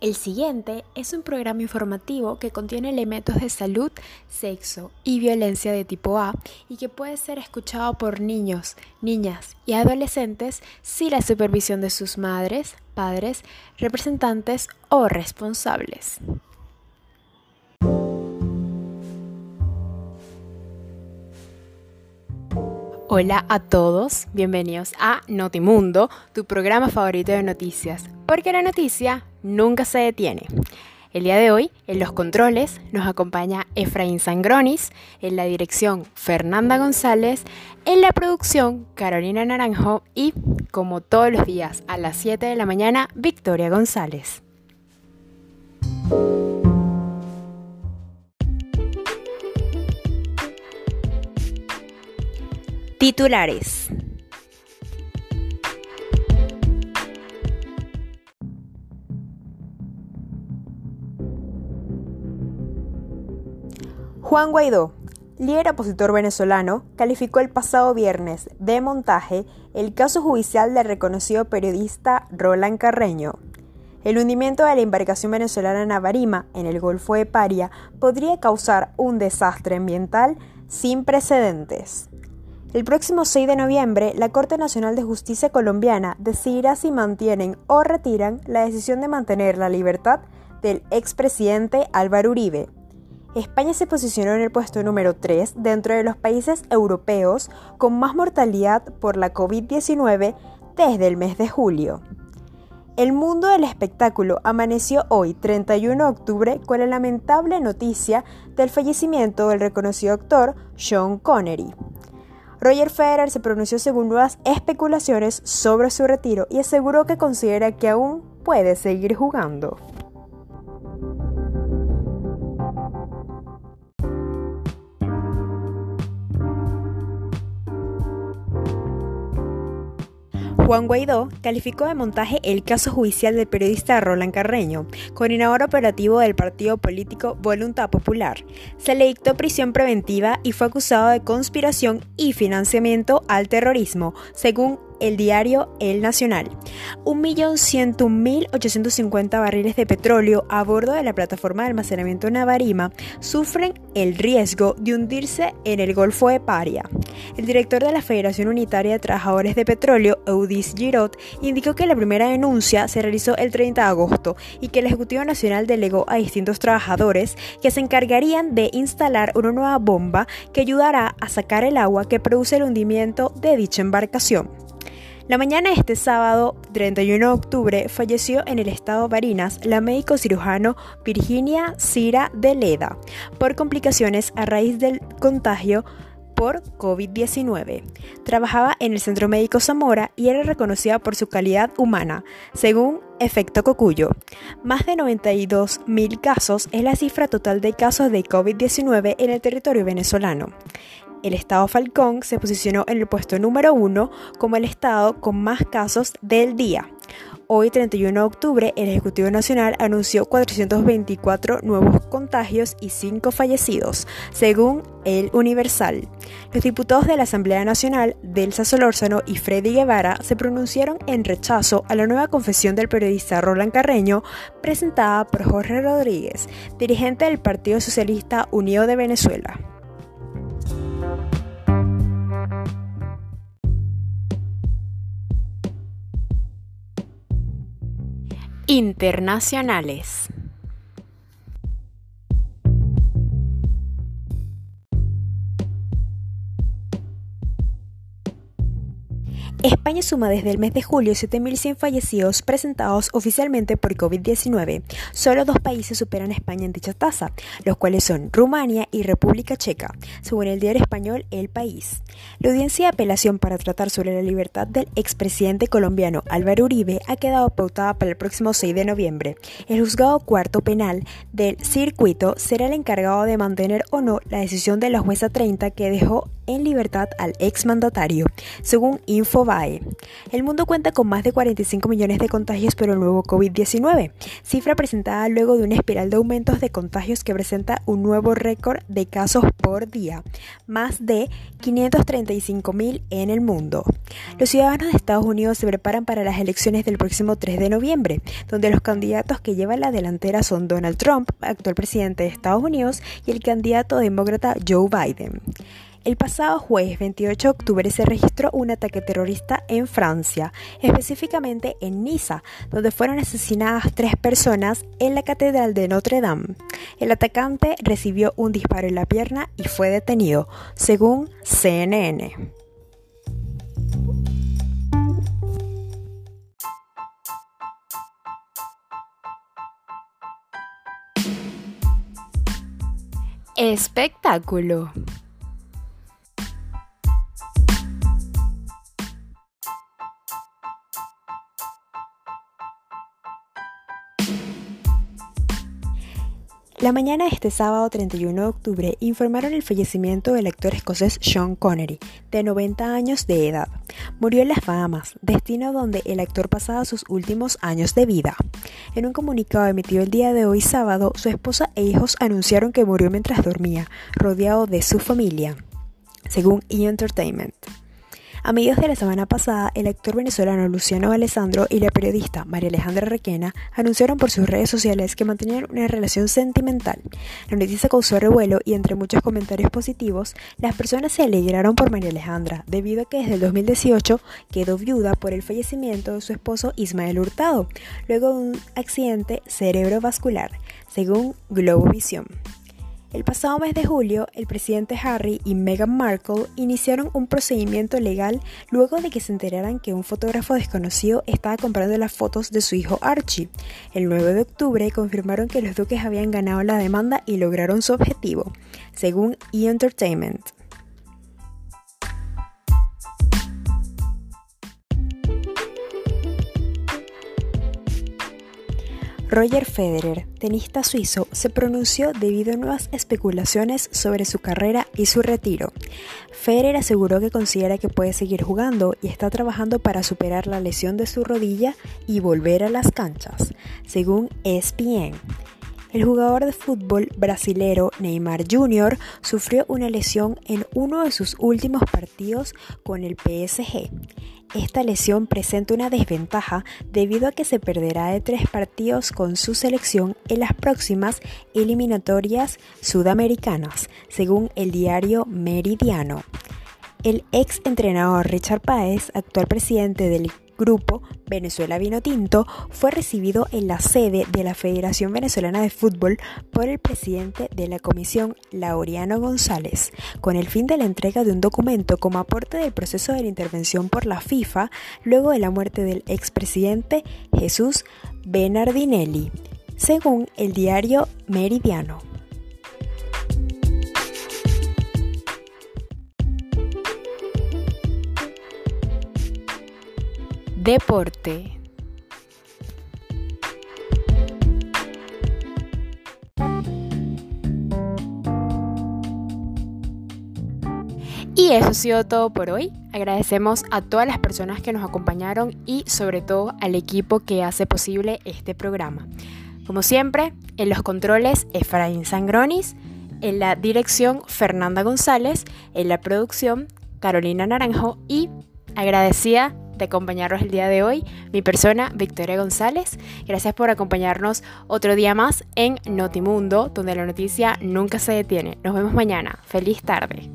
El siguiente es un programa informativo que contiene elementos de salud, sexo y violencia de tipo A y que puede ser escuchado por niños, niñas y adolescentes sin la supervisión de sus madres, padres, representantes o responsables. Hola a todos, bienvenidos a Notimundo, tu programa favorito de noticias, porque la noticia nunca se detiene. El día de hoy, en los controles, nos acompaña Efraín Sangronis, en la dirección Fernanda González, en la producción Carolina Naranjo y, como todos los días a las 7 de la mañana, Victoria González. Titulares. Juan Guaidó, líder opositor venezolano, calificó el pasado viernes de montaje el caso judicial del reconocido periodista Roland Carreño. El hundimiento de la embarcación venezolana Navarima en el Golfo de Paria podría causar un desastre ambiental sin precedentes. El próximo 6 de noviembre, la Corte Nacional de Justicia colombiana decidirá si mantienen o retiran la decisión de mantener la libertad del expresidente Álvaro Uribe. España se posicionó en el puesto número 3 dentro de los países europeos con más mortalidad por la COVID-19 desde el mes de julio. El mundo del espectáculo amaneció hoy, 31 de octubre, con la lamentable noticia del fallecimiento del reconocido actor Sean Connery. Roger Federer se pronunció según nuevas especulaciones sobre su retiro y aseguró que considera que aún puede seguir jugando. Juan Guaidó calificó de montaje el caso judicial del periodista Roland Carreño, coordinador operativo del partido político Voluntad Popular. Se le dictó prisión preventiva y fue acusado de conspiración y financiamiento al terrorismo, según el diario El Nacional. 1.101.850 barriles de petróleo a bordo de la plataforma de almacenamiento Navarima sufren el riesgo de hundirse en el Golfo de Paria. El director de la Federación Unitaria de Trabajadores de Petróleo, Eudis Girot, indicó que la primera denuncia se realizó el 30 de agosto y que el Ejecutivo Nacional delegó a distintos trabajadores que se encargarían de instalar una nueva bomba que ayudará a sacar el agua que produce el hundimiento de dicha embarcación. La mañana de este sábado, 31 de octubre, falleció en el estado Barinas la médico cirujano Virginia Cira de Leda por complicaciones a raíz del contagio por COVID-19. Trabajaba en el Centro Médico Zamora y era reconocida por su calidad humana, según Efecto Cocuyo. Más de 92.000 casos es la cifra total de casos de COVID-19 en el territorio venezolano. El estado Falcón se posicionó en el puesto número uno como el estado con más casos del día. Hoy, 31 de octubre, el Ejecutivo Nacional anunció 424 nuevos contagios y 5 fallecidos, según el Universal. Los diputados de la Asamblea Nacional, Delsa Solórzano y Freddy Guevara, se pronunciaron en rechazo a la nueva confesión del periodista Roland Carreño, presentada por Jorge Rodríguez, dirigente del Partido Socialista Unido de Venezuela. Internacionales. España suma desde el mes de julio 7.100 fallecidos presentados oficialmente por COVID-19. Solo dos países superan a España en dicha tasa, los cuales son Rumania y República Checa, según el diario español El País. La audiencia de apelación para tratar sobre la libertad del expresidente colombiano Álvaro Uribe ha quedado pautada para el próximo 6 de noviembre. El juzgado cuarto penal del circuito será el encargado de mantener o no la decisión de la jueza 30 que dejó en libertad al exmandatario, según Infobae. El mundo cuenta con más de 45 millones de contagios por el nuevo COVID-19, cifra presentada luego de una espiral de aumentos de contagios que presenta un nuevo récord de casos por día, más de 535 mil en el mundo. Los ciudadanos de Estados Unidos se preparan para las elecciones del próximo 3 de noviembre, donde los candidatos que llevan la delantera son Donald Trump, actual presidente de Estados Unidos, y el candidato demócrata Joe Biden. El pasado jueves 28 de octubre se registró un ataque terrorista en Francia, específicamente en Niza, donde fueron asesinadas tres personas en la Catedral de Notre Dame. El atacante recibió un disparo en la pierna y fue detenido, según CNN. Espectáculo. La mañana de este sábado 31 de octubre informaron el fallecimiento del actor escocés Sean Connery, de 90 años de edad. Murió en Las Bahamas, destino donde el actor pasaba sus últimos años de vida. En un comunicado emitido el día de hoy sábado, su esposa e hijos anunciaron que murió mientras dormía, rodeado de su familia, según E! Entertainment. A mediados de la semana pasada, el actor venezolano Luciano Alessandro y la periodista María Alejandra Requena anunciaron por sus redes sociales que mantenían una relación sentimental. La noticia causó revuelo y entre muchos comentarios positivos, las personas se alegraron por María Alejandra, debido a que desde el 2018 quedó viuda por el fallecimiento de su esposo Ismael Hurtado, luego de un accidente cerebrovascular, según Globovisión. El pasado mes de julio, el presidente Harry y Meghan Markle iniciaron un procedimiento legal luego de que se enteraran que un fotógrafo desconocido estaba comprando las fotos de su hijo Archie. El 9 de octubre confirmaron que los duques habían ganado la demanda y lograron su objetivo, según E! Entertainment. Roger Federer, tenista suizo, se pronunció debido a nuevas especulaciones sobre su carrera y su retiro. Federer aseguró que considera que puede seguir jugando y está trabajando para superar la lesión de su rodilla y volver a las canchas, según ESPN. El jugador de fútbol brasilero Neymar Jr. sufrió una lesión en uno de sus últimos partidos con el PSG. Esta lesión presenta una desventaja debido a que se perderá de tres partidos con su selección en las próximas eliminatorias sudamericanas, según el diario Meridiano. El ex entrenador Richard Páez, actual presidente del grupo Venezuela Vino Tinto fue recibido en la sede de la Federación Venezolana de Fútbol por el presidente de la comisión, Laureano González, con el fin de la entrega de un documento como aporte del proceso de la intervención por la FIFA luego de la muerte del expresidente Jesús Bernardinelli, según el diario Meridiano. Deporte. Y eso ha sido todo por hoy. Agradecemos a todas las personas que nos acompañaron y sobre todo al equipo que hace posible este programa. Como siempre, en los controles Efraín Sangronis, en la dirección Fernanda González, en la producción Carolina Naranjo y agradecida de acompañarnos el día de hoy, mi persona Victoria González. Gracias por acompañarnos otro día más en Notimundo, donde la noticia nunca se detiene. Nos vemos mañana. Feliz tarde.